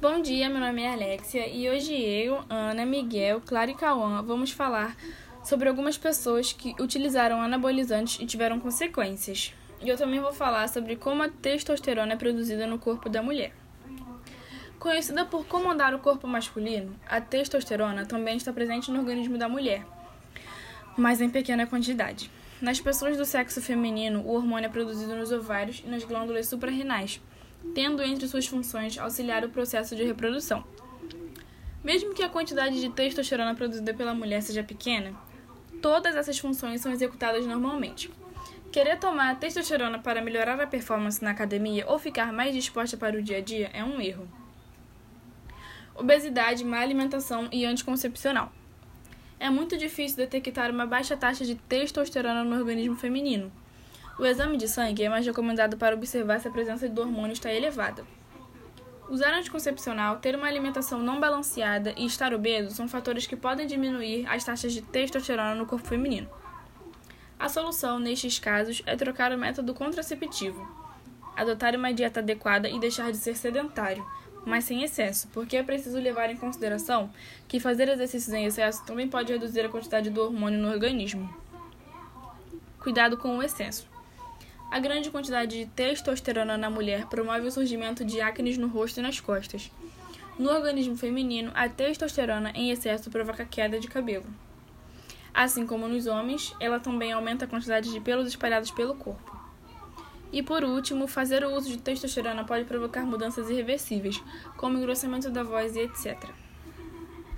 Bom dia, meu nome é Alexia e hoje eu, Ana, Miguel, Clara e Cauã vamos falar sobre algumas pessoas que utilizaram anabolizantes e tiveram consequências. E eu também vou falar sobre como a testosterona é produzida no corpo da mulher. Conhecida por comandar o corpo masculino, a testosterona também está presente no organismo da mulher, mas em pequena quantidade. Nas pessoas do sexo feminino, o hormônio é produzido nos ovários e nas glândulas suprarrenais tendo entre suas funções auxiliar o processo de reprodução. Mesmo que a quantidade de testosterona produzida pela mulher seja pequena, todas essas funções são executadas normalmente. Querer tomar testosterona para melhorar a performance na academia ou ficar mais disposta para o dia a dia é um erro. Obesidade, má alimentação e anticoncepcional. É muito difícil detectar uma baixa taxa de testosterona no organismo feminino, o exame de sangue é mais recomendado para observar se a presença do hormônio está elevada. Usar anticoncepcional, ter uma alimentação não balanceada e estar obeso são fatores que podem diminuir as taxas de testosterona no corpo feminino. A solução, nestes casos, é trocar o método contraceptivo, adotar uma dieta adequada e deixar de ser sedentário, mas sem excesso, porque é preciso levar em consideração que fazer exercícios em excesso também pode reduzir a quantidade do hormônio no organismo. Cuidado com o excesso. A grande quantidade de testosterona na mulher promove o surgimento de acne no rosto e nas costas. No organismo feminino, a testosterona em excesso provoca queda de cabelo. Assim como nos homens, ela também aumenta a quantidade de pelos espalhados pelo corpo. E por último, fazer o uso de testosterona pode provocar mudanças irreversíveis, como engrossamento da voz e etc.